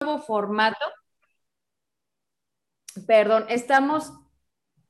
nuevo formato. Perdón, estamos...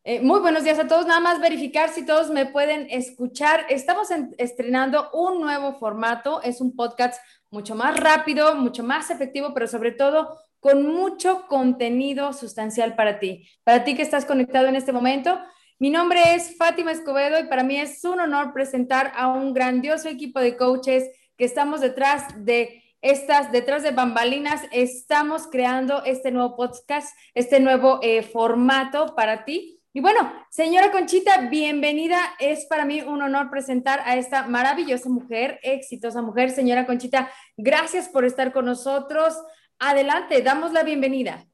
Eh, muy buenos días a todos. Nada más verificar si todos me pueden escuchar. Estamos estrenando un nuevo formato. Es un podcast mucho más rápido, mucho más efectivo, pero sobre todo con mucho contenido sustancial para ti. Para ti que estás conectado en este momento. Mi nombre es Fátima Escobedo y para mí es un honor presentar a un grandioso equipo de coaches que estamos detrás de estas, detrás de bambalinas, estamos creando este nuevo podcast, este nuevo eh, formato para ti. Y bueno, señora Conchita, bienvenida. Es para mí un honor presentar a esta maravillosa mujer, exitosa mujer. Señora Conchita, gracias por estar con nosotros. Adelante, damos la bienvenida.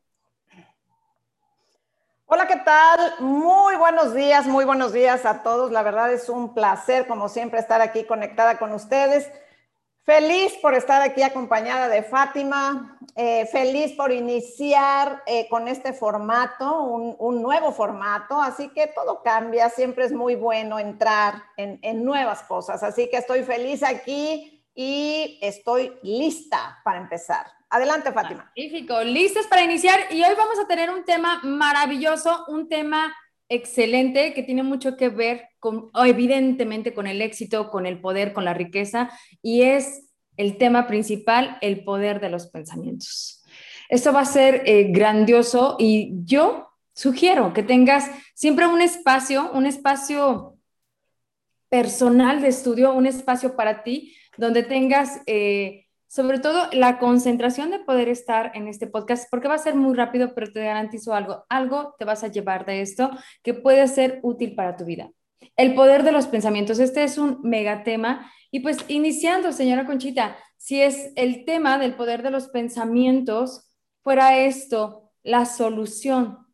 Hola, ¿qué tal? Muy buenos días, muy buenos días a todos. La verdad es un placer, como siempre, estar aquí conectada con ustedes. Feliz por estar aquí acompañada de Fátima, eh, feliz por iniciar eh, con este formato, un, nuevo formato, así que todo cambia, siempre es muy bueno entrar en, en nuevas cosas, así que estoy feliz aquí y estoy lista para empezar. Adelante, Fátima. Magnífico, listos para iniciar y hoy vamos a tener un tema maravilloso, un tema excelente que tiene mucho que ver con, evidentemente, con el éxito, con el poder, con la riqueza, y es el tema principal, el poder de los pensamientos. Esto va a ser eh, grandioso y yo sugiero que tengas siempre un espacio, un espacio personal de estudio, un espacio para ti, donde tengas... Eh, sobre todo la concentración de poder estar en este podcast, porque va a ser muy rápido, pero te garantizo algo, algo te vas a llevar de esto que puede ser útil para tu vida. El poder de los pensamientos, este es un megatema. Y pues iniciando, señora Conchita, si es el tema del poder de los pensamientos, fuera esto la solución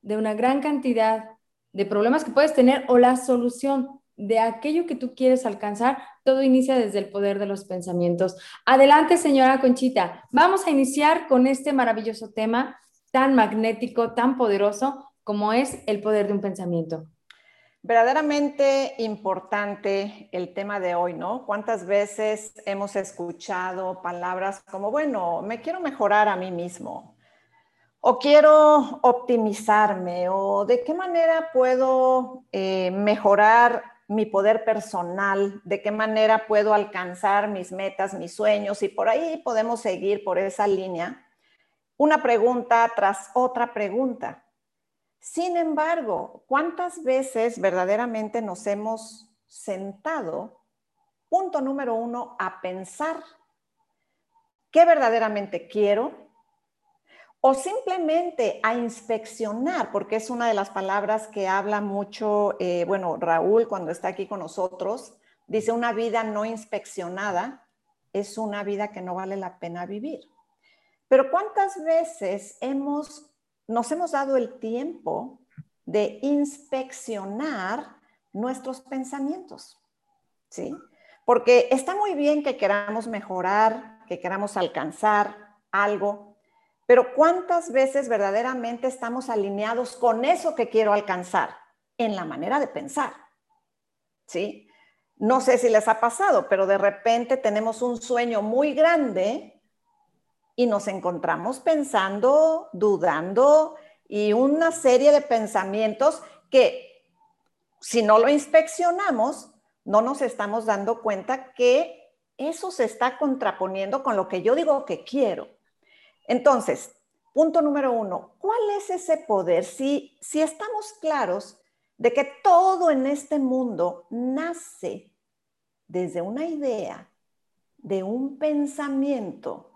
de una gran cantidad de problemas que puedes tener o la solución de aquello que tú quieres alcanzar, todo inicia desde el poder de los pensamientos. Adelante, señora Conchita. Vamos a iniciar con este maravilloso tema tan magnético, tan poderoso como es el poder de un pensamiento. Verdaderamente importante el tema de hoy, ¿no? ¿Cuántas veces hemos escuchado palabras como, bueno, me quiero mejorar a mí mismo? O quiero optimizarme, o de qué manera puedo eh, mejorar mi poder personal, de qué manera puedo alcanzar mis metas, mis sueños, y por ahí podemos seguir por esa línea, una pregunta tras otra pregunta. Sin embargo, ¿cuántas veces verdaderamente nos hemos sentado, punto número uno, a pensar qué verdaderamente quiero? O simplemente a inspeccionar, porque es una de las palabras que habla mucho, eh, bueno, Raúl cuando está aquí con nosotros, dice una vida no inspeccionada es una vida que no vale la pena vivir. Pero ¿cuántas veces hemos, nos hemos dado el tiempo de inspeccionar nuestros pensamientos? ¿Sí? Porque está muy bien que queramos mejorar, que queramos alcanzar algo, pero ¿cuántas veces verdaderamente estamos alineados con eso que quiero alcanzar en la manera de pensar? ¿Sí? No sé si les ha pasado, pero de repente tenemos un sueño muy grande y nos encontramos pensando, dudando y una serie de pensamientos que si no lo inspeccionamos, no nos estamos dando cuenta que eso se está contraponiendo con lo que yo digo que quiero. Entonces, punto número uno, ¿cuál es ese poder? Si, si estamos claros de que todo en este mundo nace desde una idea, de un pensamiento,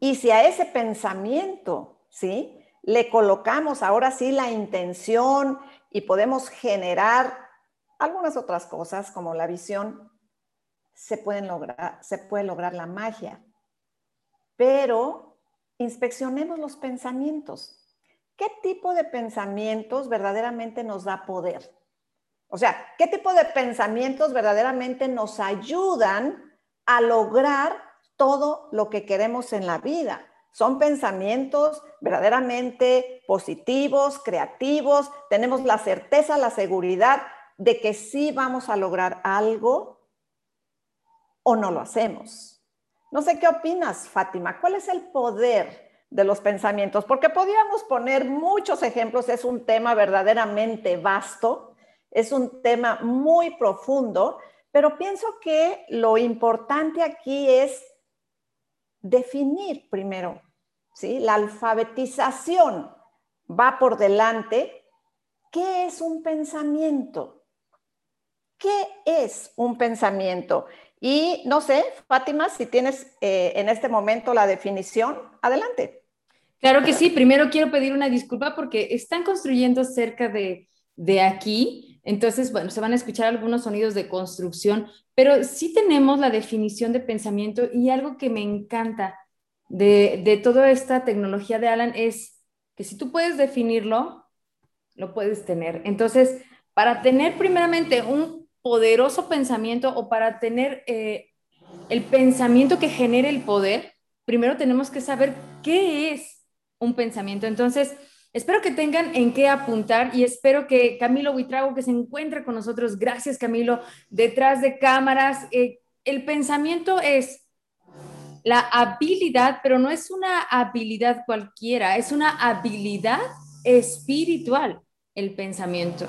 y si a ese pensamiento, ¿sí? Le colocamos ahora sí la intención y podemos generar algunas otras cosas como la visión, se, pueden lograr, se puede lograr la magia pero inspeccionemos los pensamientos. ¿Qué tipo de pensamientos verdaderamente nos da poder? O sea, ¿qué tipo de pensamientos verdaderamente nos ayudan a lograr todo lo que queremos en la vida? Son pensamientos verdaderamente positivos, creativos, tenemos la certeza, la seguridad de que sí vamos a lograr algo o no lo hacemos. No sé qué opinas, Fátima. ¿Cuál es el poder de los pensamientos? Porque podríamos poner muchos ejemplos, es un tema verdaderamente vasto, es un tema muy profundo, pero pienso que lo importante aquí es definir primero, ¿sí? La alfabetización va por delante. ¿Qué es un pensamiento? ¿Qué es un pensamiento? Y no sé, Fátima, si tienes eh, en este momento la definición, adelante. Claro que sí. Primero quiero pedir una disculpa porque están construyendo cerca de, de aquí. Entonces, bueno, se van a escuchar algunos sonidos de construcción, pero sí tenemos la definición de pensamiento y algo que me encanta de, de toda esta tecnología de Alan es que si tú puedes definirlo, lo puedes tener. Entonces, para tener primeramente un poderoso pensamiento o para tener eh, el pensamiento que genere el poder, primero tenemos que saber qué es un pensamiento. Entonces, espero que tengan en qué apuntar y espero que Camilo Huitrago, que se encuentre con nosotros, gracias Camilo, detrás de cámaras, eh, el pensamiento es la habilidad, pero no es una habilidad cualquiera, es una habilidad espiritual, el pensamiento.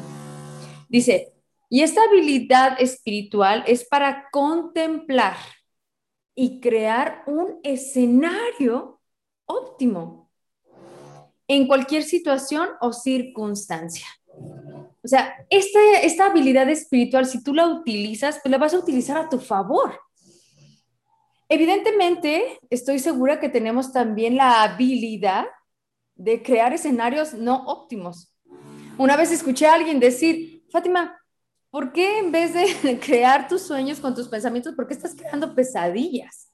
Dice, y esta habilidad espiritual es para contemplar y crear un escenario óptimo en cualquier situación o circunstancia. O sea, esta, esta habilidad espiritual, si tú la utilizas, pues la vas a utilizar a tu favor. Evidentemente, estoy segura que tenemos también la habilidad de crear escenarios no óptimos. Una vez escuché a alguien decir, Fátima, ¿por qué en vez de crear tus sueños con tus pensamientos, por qué estás creando pesadillas?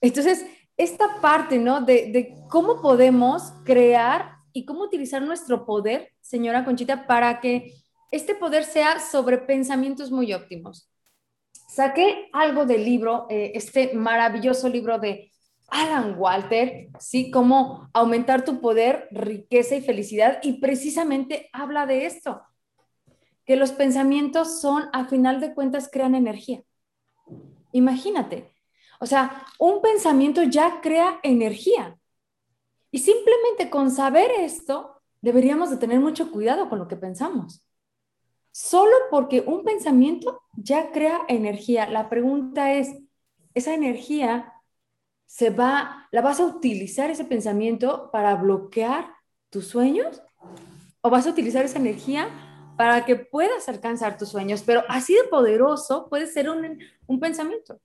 Entonces, esta parte, ¿no? De, cómo podemos crear y cómo utilizar nuestro poder, señora Conchita, para que este poder sea sobre pensamientos muy óptimos. Saqué algo del libro, eh, este maravilloso libro de Alan Walter, ¿sí? Cómo aumentar tu poder, riqueza y felicidad. Y precisamente habla de esto que los pensamientos son, a final de cuentas, crean energía. Imagínate, o sea, un pensamiento ya crea energía. Y simplemente con saber esto, deberíamos de tener mucho cuidado con lo que pensamos. Solo porque un pensamiento ya crea energía. La pregunta es, ¿esa energía se va, la vas a utilizar ese pensamiento para bloquear tus sueños? ¿O vas a utilizar esa energía para que puedas alcanzar tus sueños, pero así de poderoso puede ser un, un pensamiento.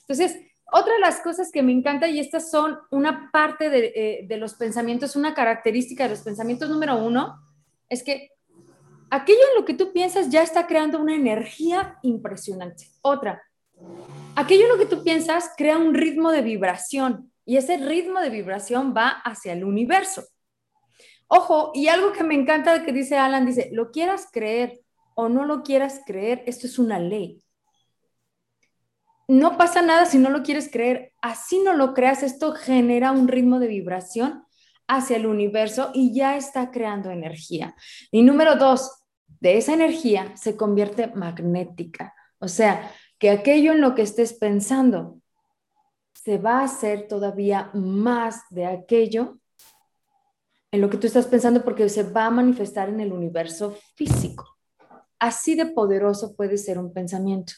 Entonces, otra de las cosas que me encanta, y estas son una parte de, eh, de, los pensamientos, una característica de los pensamientos número uno, es que aquello en lo que tú piensas ya está creando una energía impresionante. Otra, aquello en lo que tú piensas crea un ritmo de vibración y ese ritmo de vibración va hacia el universo. Ojo, y algo que me encanta que dice Alan, dice, lo quieras creer o no lo quieras creer, esto es una ley. No pasa nada si no lo quieres creer. Así no lo creas, esto genera un ritmo de vibración hacia el universo y ya está creando energía. Y número dos, de esa energía se convierte magnética. O sea, que aquello en lo que estés pensando se va a hacer todavía más de aquello en lo que tú estás pensando porque se va a manifestar en el universo físico. Así de poderoso puede ser un pensamiento.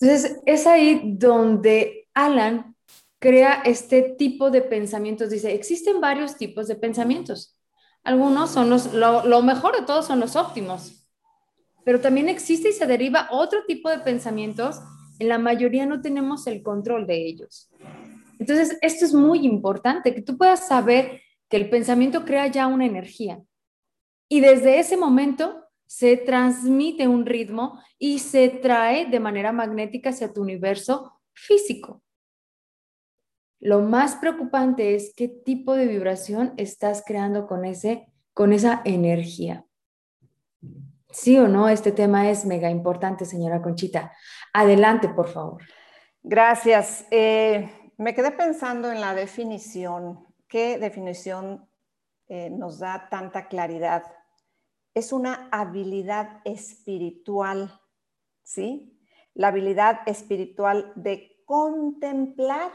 Entonces, es ahí donde Alan crea este tipo de pensamientos. Dice, existen varios tipos de pensamientos. Algunos son los, lo, mejor de todos son los óptimos, pero también existe y se deriva otro tipo de pensamientos. En la mayoría no tenemos el control de ellos. Entonces, esto es muy importante, que tú puedas saber que el pensamiento crea ya una energía. Y desde ese momento se transmite un ritmo y se trae de manera magnética hacia tu universo físico. Lo más preocupante es qué tipo de vibración estás creando con, ese, con esa energía. Sí o no, este tema es mega importante, señora Conchita. Adelante, por favor. Gracias. Eh, me quedé pensando en la definición ¿Qué definición eh, nos da tanta claridad? Es una habilidad espiritual, ¿sí? La habilidad espiritual de contemplar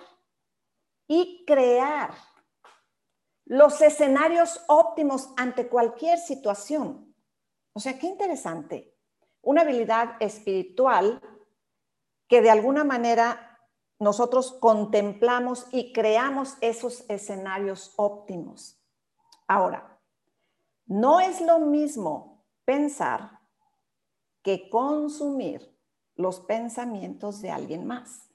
y crear los escenarios óptimos ante cualquier situación. O sea, qué interesante. Una habilidad espiritual que de alguna manera nosotros contemplamos y creamos esos escenarios óptimos. Ahora, no es lo mismo pensar que consumir los pensamientos de alguien más.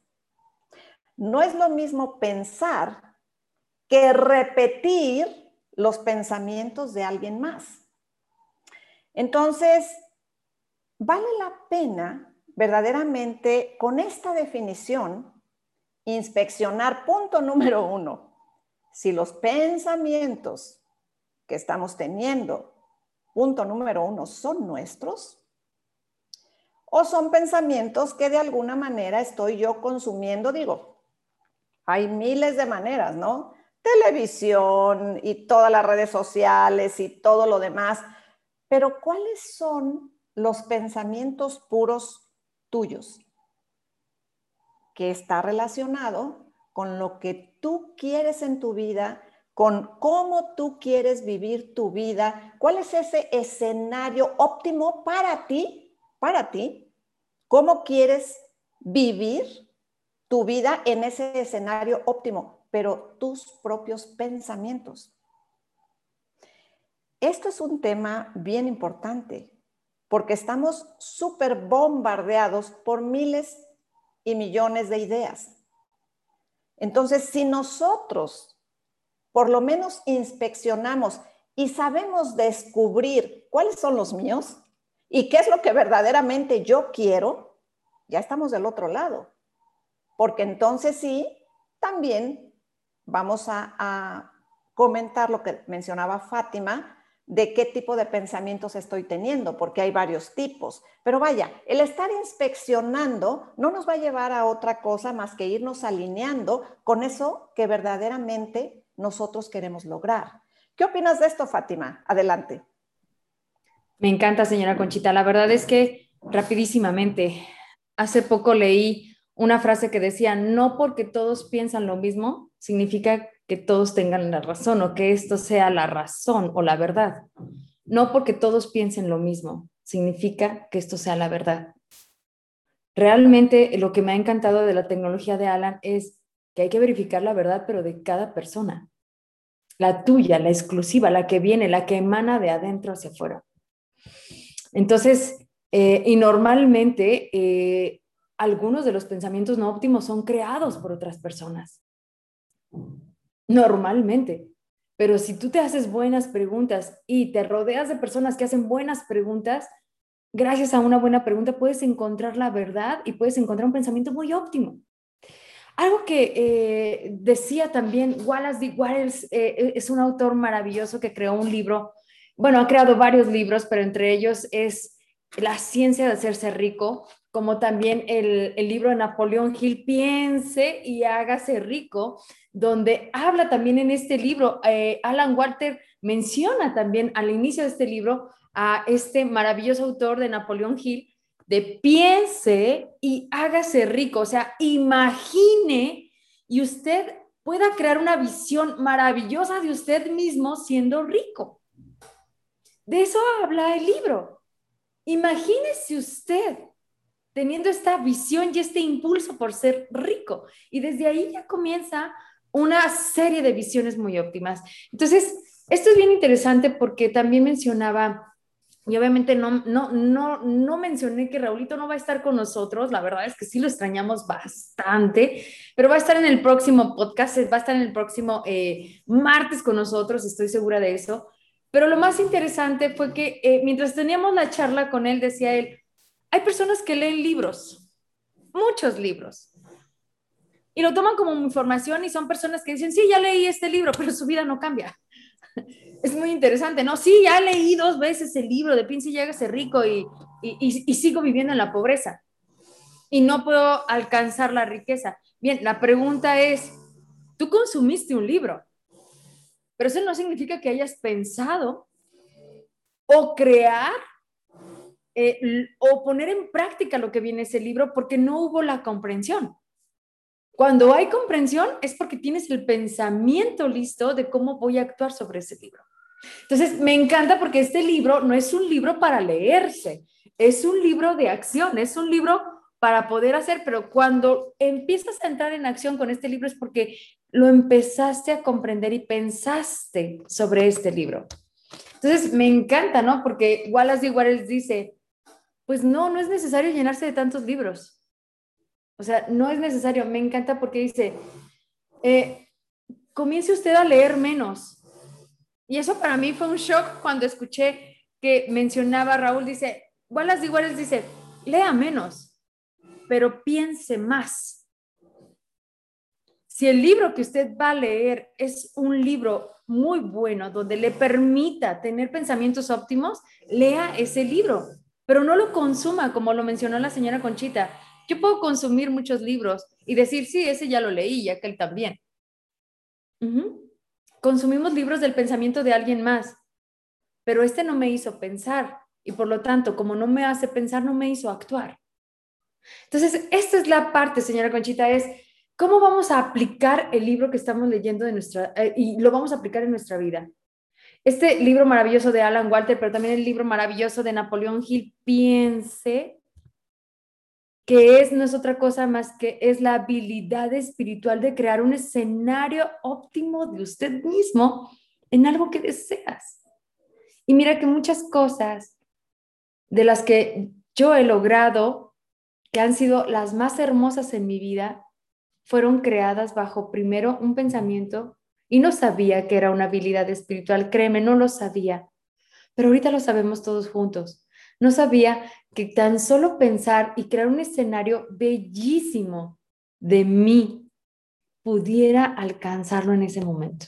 No es lo mismo pensar que repetir los pensamientos de alguien más. Entonces, vale la pena verdaderamente con esta definición inspeccionar punto número uno, si los pensamientos que estamos teniendo, punto número uno, son nuestros o son pensamientos que de alguna manera estoy yo consumiendo, digo, hay miles de maneras, ¿no? Televisión y todas las redes sociales y todo lo demás, pero ¿cuáles son los pensamientos puros tuyos? Que está relacionado con lo que tú quieres en tu vida, con cómo tú quieres vivir tu vida, cuál es ese escenario óptimo para ti, para ti, cómo quieres vivir tu vida en ese escenario óptimo, pero tus propios pensamientos. Esto es un tema bien importante porque estamos súper bombardeados por miles y millones de ideas. Entonces, si nosotros por lo menos inspeccionamos y sabemos descubrir cuáles son los míos y qué es lo que verdaderamente yo quiero, ya estamos del otro lado. Porque entonces sí, también vamos a, comentar lo que mencionaba Fátima, de qué tipo de pensamientos estoy teniendo, porque hay varios tipos. Pero vaya, el estar inspeccionando no nos va a llevar a otra cosa más que irnos alineando con eso que verdaderamente nosotros queremos lograr. ¿Qué opinas de esto, Fátima? Adelante. Me encanta, señora Conchita. La verdad es que rapidísimamente, hace poco leí una frase que decía, no porque todos piensan lo mismo, significa que todos tengan la razón o que esto sea la razón o la verdad. No porque todos piensen lo mismo, significa que esto sea la verdad. Realmente lo que me ha encantado de la tecnología de Alan es que hay que verificar la verdad, pero de cada persona. La tuya, la exclusiva, la que viene, la que emana de adentro hacia afuera. Entonces, eh, y normalmente eh, algunos de los pensamientos no óptimos son creados por otras personas. Normalmente. Pero si tú te haces buenas preguntas y te rodeas de personas que hacen buenas preguntas, gracias a una buena pregunta puedes encontrar la verdad y puedes encontrar un pensamiento muy óptimo. Algo que eh, decía también Wallace D. Wallace eh, es un autor maravilloso que creó un libro, bueno, ha creado varios libros, pero entre ellos es La ciencia de hacerse rico, como también el, libro de Napoleón Hill, Piense y hágase rico, donde habla también en este libro, eh, Alan Walter menciona también al inicio de este libro a este maravilloso autor de Napoleón Hill, de piense y hágase rico, o sea, imagine y usted pueda crear una visión maravillosa de usted mismo siendo rico. De eso habla el libro. Imagínese usted teniendo esta visión y este impulso por ser rico. Y desde ahí ya comienza una serie de visiones muy óptimas. Entonces, esto es bien interesante porque también mencionaba, y obviamente no, no, no, no mencioné que Raulito no va a estar con nosotros, la verdad es que sí lo extrañamos bastante, pero va a estar en el próximo podcast, va a estar en el próximo eh, martes con nosotros, estoy segura de eso. Pero lo más interesante fue que eh, mientras teníamos la charla con él, decía él, hay personas que leen libros, muchos libros, y lo toman como información y son personas que dicen, sí, ya leí este libro, pero su vida no cambia. Es muy interesante, ¿no? Sí, ya leí dos veces el libro de Piensa y ser rico y, y, y sigo viviendo en la pobreza y no puedo alcanzar la riqueza. Bien, la pregunta es, tú consumiste un libro, pero eso no significa que hayas pensado o crear eh, o poner en práctica lo que viene ese libro porque no hubo la comprensión. Cuando hay comprensión es porque tienes el pensamiento listo de cómo voy a actuar sobre ese libro. Entonces, me encanta porque este libro no es un libro para leerse, es un libro de acción, es un libro para poder hacer, pero cuando empiezas a entrar en acción con este libro es porque lo empezaste a comprender y pensaste sobre este libro. Entonces, me encanta, ¿no? Porque Wallace de Wallace dice, pues no, no es necesario llenarse de tantos libros. O sea, no es necesario. Me encanta porque dice, eh, comience usted a leer menos. Y eso para mí fue un shock cuando escuché que mencionaba Raúl, dice, Wallace Wallace dice, lea menos, pero piense más. Si el libro que usted va a leer es un libro muy bueno, donde le permita tener pensamientos óptimos, lea ese libro, pero no lo consuma, como lo mencionó la señora Conchita. Yo puedo consumir muchos libros y decir, sí, ese ya lo leí, ya que él también. Consumimos libros del pensamiento de alguien más, pero este no me hizo pensar y por lo tanto, como no me hace pensar, no me hizo actuar. Entonces, esta es la parte, señora Conchita, es cómo vamos a aplicar el libro que estamos leyendo de nuestra, eh, y lo vamos a aplicar en nuestra vida. Este libro maravilloso de Alan Walter, pero también el libro maravilloso de Napoleón Hill, piense que es, no es otra cosa más que es la habilidad espiritual de crear un escenario óptimo de usted mismo en algo que deseas. Y mira que muchas cosas de las que yo he logrado, que han sido las más hermosas en mi vida, fueron creadas bajo primero un pensamiento y no sabía que era una habilidad espiritual, créeme, no lo sabía, pero ahorita lo sabemos todos juntos. No sabía que tan solo pensar y crear un escenario bellísimo de mí pudiera alcanzarlo en ese momento.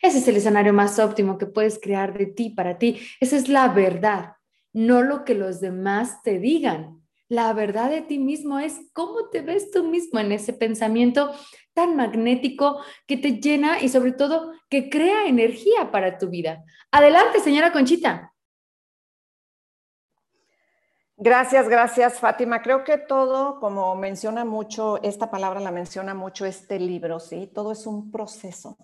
Ese es el escenario más óptimo que puedes crear de ti para ti. Esa es la verdad, no lo que los demás te digan. La verdad de ti mismo es cómo te ves tú mismo en ese pensamiento tan magnético que te llena y sobre todo que crea energía para tu vida. Adelante, señora Conchita. Gracias, gracias, Fátima. Creo que todo, como menciona mucho, esta palabra la menciona mucho este libro, ¿sí? Todo es un proceso.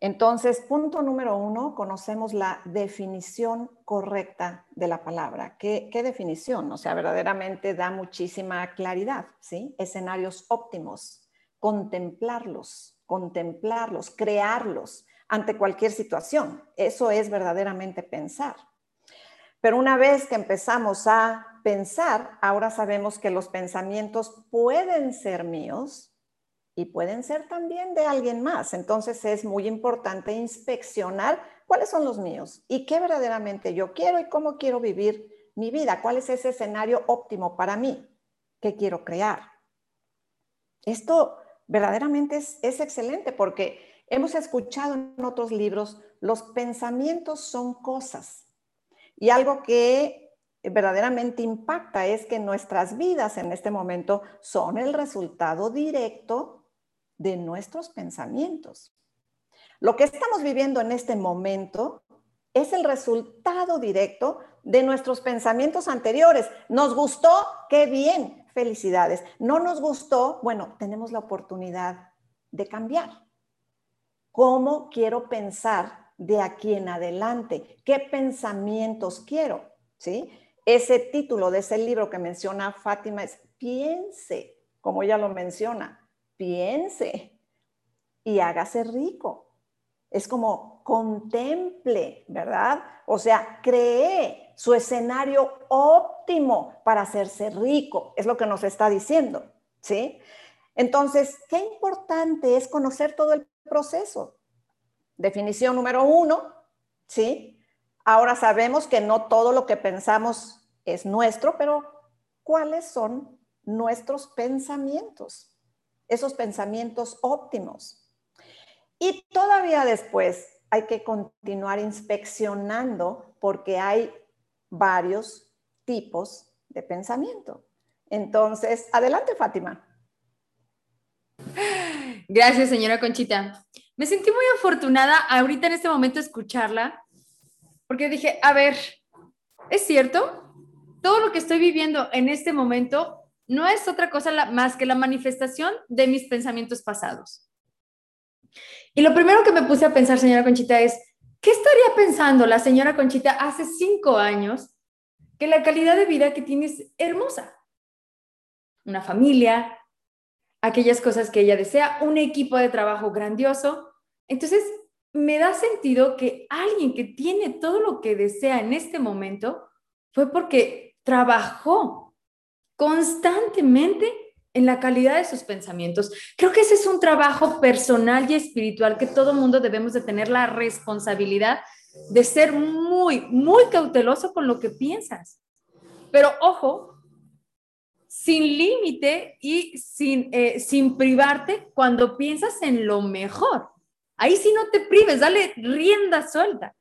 Entonces, punto número uno, conocemos la definición correcta de la palabra. ¿Qué, ¿Qué, definición? O sea, verdaderamente da muchísima claridad, ¿sí? Escenarios óptimos, contemplarlos, contemplarlos, crearlos ante cualquier situación. Eso es verdaderamente pensar. Pero una vez que empezamos a pensar, ahora sabemos que los pensamientos pueden ser míos y pueden ser también de alguien más. Entonces es muy importante inspeccionar cuáles son los míos y qué verdaderamente yo quiero y cómo quiero vivir mi vida, cuál es ese escenario óptimo para mí, qué quiero crear. Esto verdaderamente es, es excelente porque hemos escuchado en otros libros, los pensamientos son cosas y algo que verdaderamente impacta es que nuestras vidas en este momento son el resultado directo de nuestros pensamientos. Lo que estamos viviendo en este momento es el resultado directo de nuestros pensamientos anteriores. ¿Nos gustó? ¡Qué bien! Felicidades. ¿No nos gustó? Bueno, tenemos la oportunidad de cambiar. ¿Cómo quiero pensar de aquí en adelante? ¿Qué pensamientos quiero? ¿Sí? Ese título de ese libro que menciona Fátima es Piense, como ella lo menciona, piense y hágase rico. Es como contemple, ¿verdad? O sea, cree su escenario óptimo para hacerse rico, es lo que nos está diciendo, ¿sí? Entonces, qué importante es conocer todo el proceso. Definición número uno, ¿sí? Ahora sabemos que no todo lo que pensamos es nuestro, pero ¿cuáles son nuestros pensamientos? Esos pensamientos óptimos. Y todavía después hay que continuar inspeccionando porque hay varios tipos de pensamiento. Entonces, adelante, Fátima. Gracias, señora Conchita. Me sentí muy afortunada ahorita en este momento escucharla, porque dije, a ver, ¿es cierto? Todo lo que estoy viviendo en este momento no es otra cosa más que la manifestación de mis pensamientos pasados. Y lo primero que me puse a pensar, señora Conchita, es, ¿qué estaría pensando la señora Conchita hace cinco años que la calidad de vida que tiene es hermosa? Una familia, aquellas cosas que ella desea, un equipo de trabajo grandioso. Entonces, me da sentido que alguien que tiene todo lo que desea en este momento fue porque trabajó constantemente en la calidad de sus pensamientos. Creo que ese es un trabajo personal y espiritual que todo mundo debemos de tener la responsabilidad de ser muy, muy cauteloso con lo que piensas. Pero ojo, sin límite y sin, eh, sin privarte cuando piensas en lo mejor. Ahí sí no te prives, dale rienda suelta.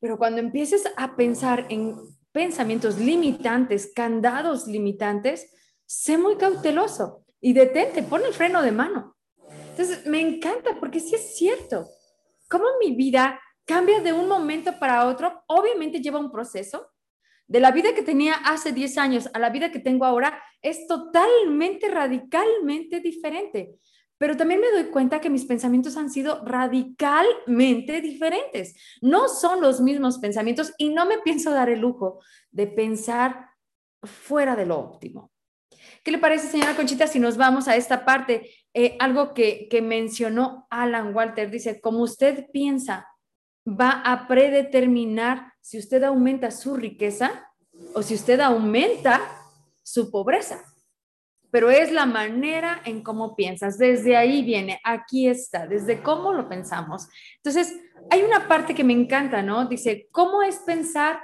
Pero cuando empieces a pensar en pensamientos limitantes, candados limitantes, sé muy cauteloso y detente, pon el freno de mano. Entonces, me encanta porque sí es cierto. Cómo mi vida cambia de un momento para otro, obviamente lleva un proceso. De la vida que tenía hace 10 años a la vida que tengo ahora es totalmente, radicalmente diferente pero también me doy cuenta que mis pensamientos han sido radicalmente diferentes. No son los mismos pensamientos y no me pienso dar el lujo de pensar fuera de lo óptimo. ¿Qué le parece, señora Conchita, si nos vamos a esta parte? Eh, algo que, que mencionó Alan Walter, dice, como usted piensa, va a predeterminar si usted aumenta su riqueza o si usted aumenta su pobreza pero es la manera en cómo piensas. Desde ahí viene, aquí está, desde cómo lo pensamos. Entonces, hay una parte que me encanta, ¿no? Dice, ¿cómo es pensar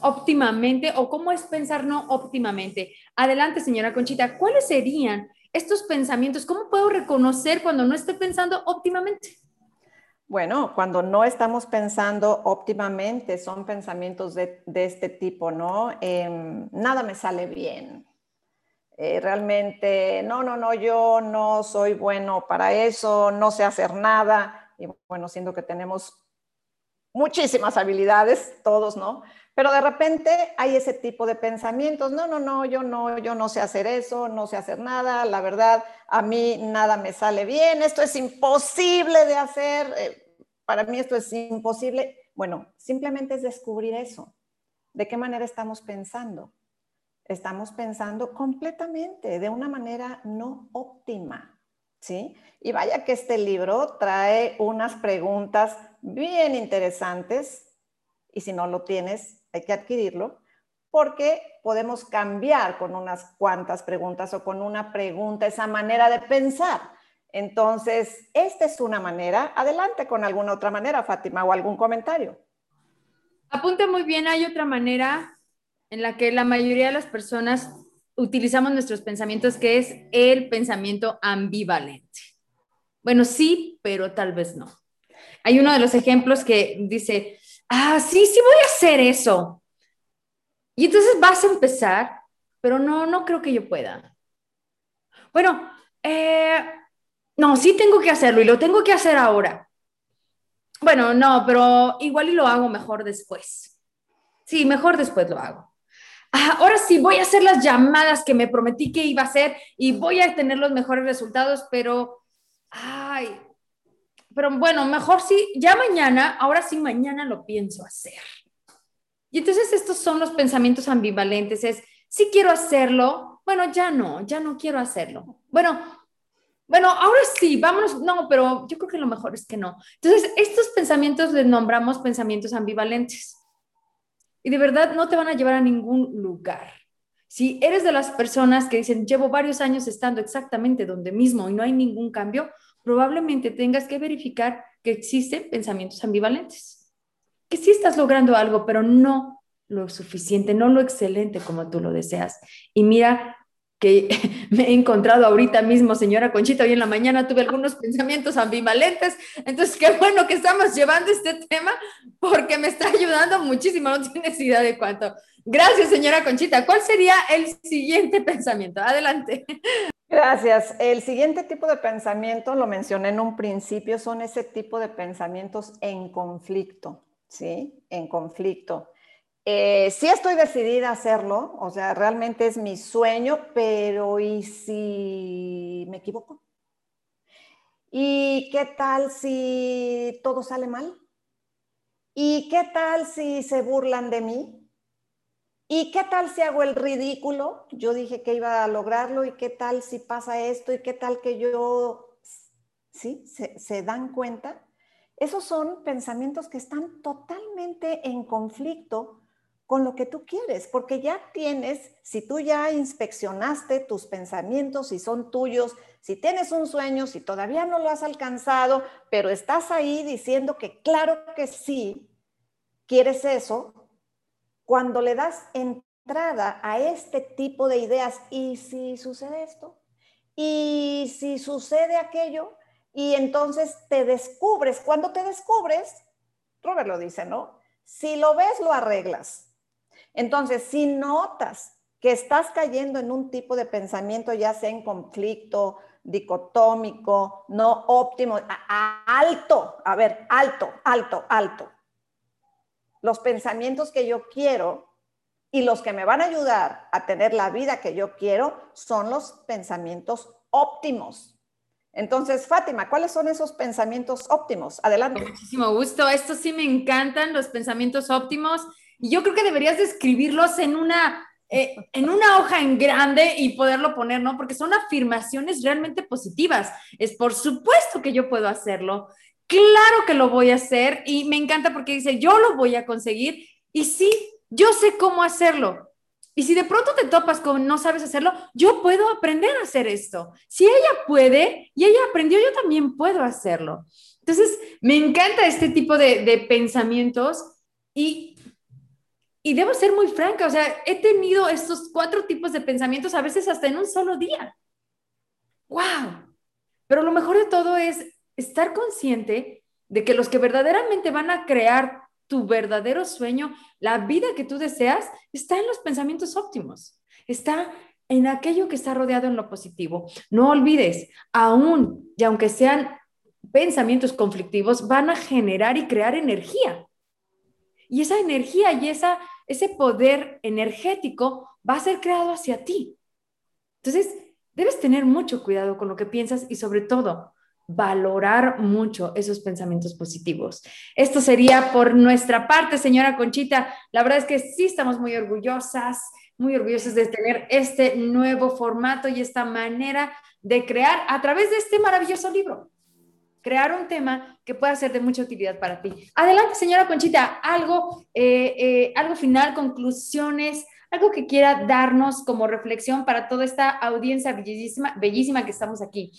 óptimamente o cómo es pensar no óptimamente? Adelante, señora Conchita, ¿cuáles serían estos pensamientos? ¿Cómo puedo reconocer cuando no estoy pensando óptimamente? Bueno, cuando no estamos pensando óptimamente, son pensamientos de, este tipo, ¿no? Em, nada me sale bien, eh, realmente, no, no, no, yo no soy bueno para eso, no sé hacer nada. Y bueno, siendo que tenemos muchísimas habilidades, todos, ¿no? Pero de repente hay ese tipo de pensamientos, no, no, no, yo no, yo no sé hacer eso, no sé hacer nada, la verdad, a mí nada me sale bien, esto es imposible de hacer, eh, para mí esto es imposible. Bueno, simplemente es descubrir eso, de qué manera estamos pensando estamos pensando completamente de una manera no óptima, ¿sí? Y vaya que este libro trae unas preguntas bien interesantes y si no lo tienes, hay que adquirirlo porque podemos cambiar con unas cuantas preguntas o con una pregunta esa manera de pensar. Entonces, esta es una manera. Adelante con alguna otra manera, Fátima, o algún comentario. Apunte muy bien, hay otra manera en la que la mayoría de las personas utilizamos nuestros pensamientos, que es el pensamiento ambivalente. Bueno, sí, pero tal vez no. Hay uno de los ejemplos que dice, ah, sí, sí voy a hacer eso. Y entonces vas a empezar, pero no, no creo que yo pueda. Bueno, eh, no, sí tengo que hacerlo y lo tengo que hacer ahora. Bueno, no, pero igual y lo hago mejor después. Sí, mejor después lo hago. Ah, ahora sí voy a hacer las llamadas que me prometí que iba a hacer y voy a tener los mejores resultados, pero, ay, pero bueno, mejor sí, ya mañana, ahora sí mañana lo pienso hacer. Y entonces estos son los pensamientos ambivalentes, es, sí quiero hacerlo, bueno, ya no, ya no quiero hacerlo. Bueno, bueno, ahora sí, vámonos, no, pero yo creo que lo mejor es que no. Entonces, estos pensamientos les nombramos pensamientos ambivalentes y de verdad no te van a llevar a ningún lugar. Si eres de las personas que dicen, llevo varios años estando exactamente donde mismo y no hay ningún cambio, probablemente tengas que verificar que existen pensamientos ambivalentes. Que sí estás logrando algo, pero no lo suficiente, no lo excelente como tú lo deseas. Y mira que me he encontrado ahorita mismo, señora Conchita, hoy en la mañana tuve algunos pensamientos ambivalentes, entonces qué bueno que estamos llevando este tema porque me está ayudando muchísimo, no tienes idea de cuánto. Gracias, señora Conchita. ¿Cuál sería el siguiente pensamiento? Adelante. Gracias. El siguiente tipo de pensamiento, lo mencioné en un principio, son ese tipo de pensamientos en conflicto, ¿sí? En conflicto. Eh, sí estoy decidida a hacerlo, o sea, realmente es mi sueño, pero ¿y si me equivoco? ¿Y qué tal si todo sale mal? ¿Y qué tal si se burlan de mí? ¿Y qué tal si hago el ridículo? Yo dije que iba a lograrlo y qué tal si pasa esto y qué tal que yo, ¿sí? ¿Se, se dan cuenta? Esos son pensamientos que están totalmente en conflicto con lo que tú quieres, porque ya tienes, si tú ya inspeccionaste tus pensamientos, si son tuyos, si tienes un sueño, si todavía no lo has alcanzado, pero estás ahí diciendo que claro que sí, quieres eso, cuando le das entrada a este tipo de ideas, ¿y si sucede esto? ¿Y si sucede aquello? Y entonces te descubres, cuando te descubres, Robert lo dice, ¿no? Si lo ves, lo arreglas entonces, si notas que estás cayendo en un tipo de pensamiento, ya sea en conflicto, dicotómico, no óptimo, alto, a ver, alto, alto, alto. Los pensamientos que yo quiero y los que me van a ayudar a tener la vida que yo quiero son los pensamientos óptimos. Entonces, Fátima, ¿cuáles son esos pensamientos óptimos? Adelante. muchísimo gusto. Estos sí me encantan, los pensamientos óptimos. Y yo creo que deberías describirlos en una, eh, en una hoja en grande y poderlo poner, ¿no? Porque son afirmaciones realmente positivas. Es por supuesto que yo puedo hacerlo. Claro que lo voy a hacer y me encanta porque dice, yo lo voy a conseguir y sí, yo sé cómo hacerlo. Y si de pronto te topas con no sabes hacerlo, yo puedo aprender a hacer esto. Si ella puede y ella aprendió, yo también puedo hacerlo. Entonces, me encanta este tipo de, de pensamientos y y debo ser muy franca, o sea, he tenido estos cuatro tipos de pensamientos a veces hasta en un solo día. ¡Wow! Pero lo mejor de todo es estar consciente de que los que verdaderamente van a crear tu verdadero sueño, la vida que tú deseas, está en los pensamientos óptimos, está en aquello que está rodeado en lo positivo. No olvides, aún y aunque sean pensamientos conflictivos, van a generar y crear energía. Y esa energía y esa ese poder energético va a ser creado hacia ti. Entonces, debes tener mucho cuidado con lo que piensas y sobre todo valorar mucho esos pensamientos positivos. Esto sería por nuestra parte, señora Conchita. La verdad es que sí estamos muy orgullosas, muy orgullosas de tener este nuevo formato y esta manera de crear a través de este maravilloso libro crear un tema que pueda ser de mucha utilidad para ti. Adelante, señora Conchita, algo, eh, eh, algo final, conclusiones, algo que quiera darnos como reflexión para toda esta audiencia bellísima, bellísima que estamos aquí.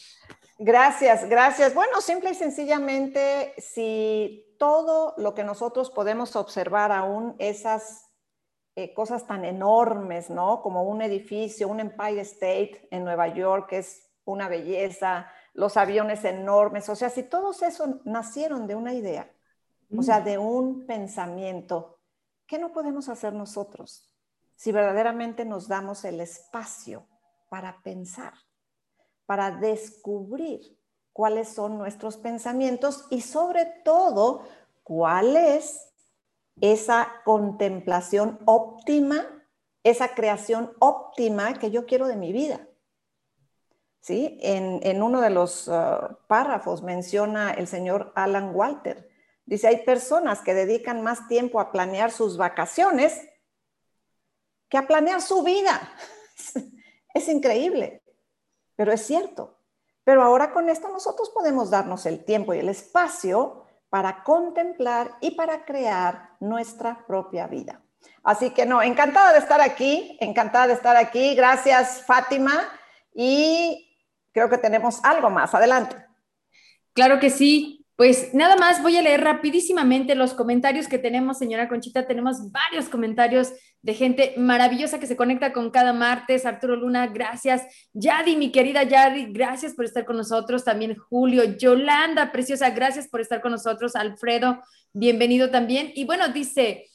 Gracias, gracias. Bueno, simple y sencillamente, si todo lo que nosotros podemos observar aún, esas eh, cosas tan enormes, ¿no? Como un edificio, un Empire State en Nueva York, que es una belleza, los aviones enormes, o sea, si todos esos nacieron de una idea, o sea, mm. de un pensamiento, ¿qué no podemos hacer nosotros si verdaderamente nos damos el espacio para pensar, para descubrir cuáles son nuestros pensamientos y sobre todo cuál es esa contemplación óptima, esa creación óptima que yo quiero de mi vida? ¿Sí? En, uno de los uh, párrafos menciona el señor Alan Walter. Dice, hay personas que dedican más tiempo a planear sus vacaciones que a planear su vida. es increíble, pero es cierto. Pero ahora con esto nosotros podemos darnos el tiempo y el espacio para contemplar y para crear nuestra propia vida. Así que no, encantada de estar aquí, encantada de estar aquí. Gracias, Fátima. Y creo que tenemos algo más. Adelante. Claro que sí. Pues nada más voy a leer rapidísimamente los comentarios que tenemos, señora Conchita. Tenemos varios comentarios de gente maravillosa que se conecta con cada martes. Arturo Luna, gracias. Yadi, mi querida Yadi, gracias por estar con nosotros. También Julio, Yolanda, preciosa, gracias por estar con nosotros. Alfredo, bienvenido también. Y bueno, dice,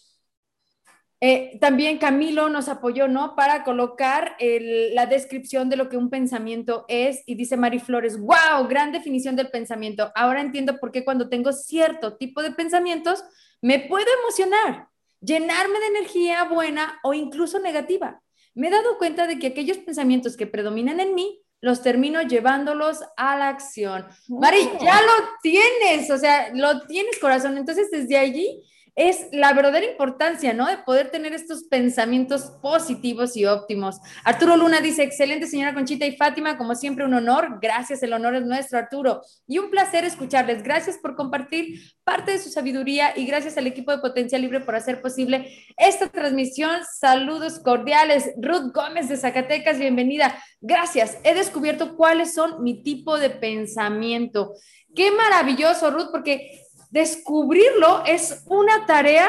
eh, también Camilo nos apoyó, ¿no? Para colocar la descripción de lo que un pensamiento es y dice Mari Flores, wow, gran definición del pensamiento. Ahora entiendo por qué cuando tengo cierto tipo de pensamientos me puedo emocionar. llenarme de energía buena o incluso negativa. Me he dado cuenta de que aquellos pensamientos que predominan en mí los termino llevándolos a la acción. Mari, ya lo tienes, o sea, lo tienes corazón. Entonces, desde allí es la verdadera importancia, ¿no? De poder tener estos pensamientos positivos y óptimos. Arturo Luna dice, excelente señora Conchita y Fátima, como siempre un honor, gracias, el honor es nuestro Arturo, y un placer escucharles, gracias por compartir parte de su sabiduría y gracias al equipo de Potencial Libre por hacer posible esta transmisión. Saludos cordiales, Ruth Gómez de Zacatecas, bienvenida. Gracias, he descubierto cuáles son mi tipo de pensamiento. Qué maravilloso, Ruth, porque descubrirlo es una tarea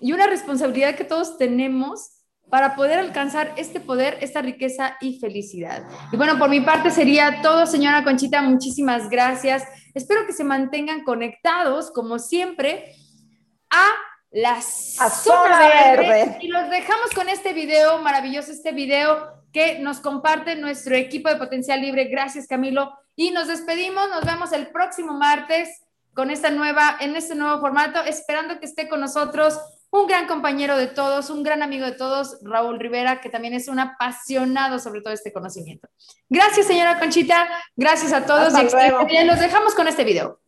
y una responsabilidad que todos tenemos para poder alcanzar este poder, esta riqueza y felicidad. Y bueno, por mi parte sería todo, señora Conchita, muchísimas gracias. Espero que se mantengan conectados, como siempre, a la zona verde. Y los dejamos con este video maravilloso, este video que nos comparte nuestro equipo de Potencial Libre. Gracias, Camilo. Y nos despedimos, nos vemos el próximo martes con esta nueva, en este nuevo formato, esperando que esté con nosotros un gran compañero de todos, un gran amigo de todos, Raúl Rivera, que también es un apasionado sobre todo este conocimiento. Gracias, señora Conchita. Gracias a todos. y los dejamos con este video.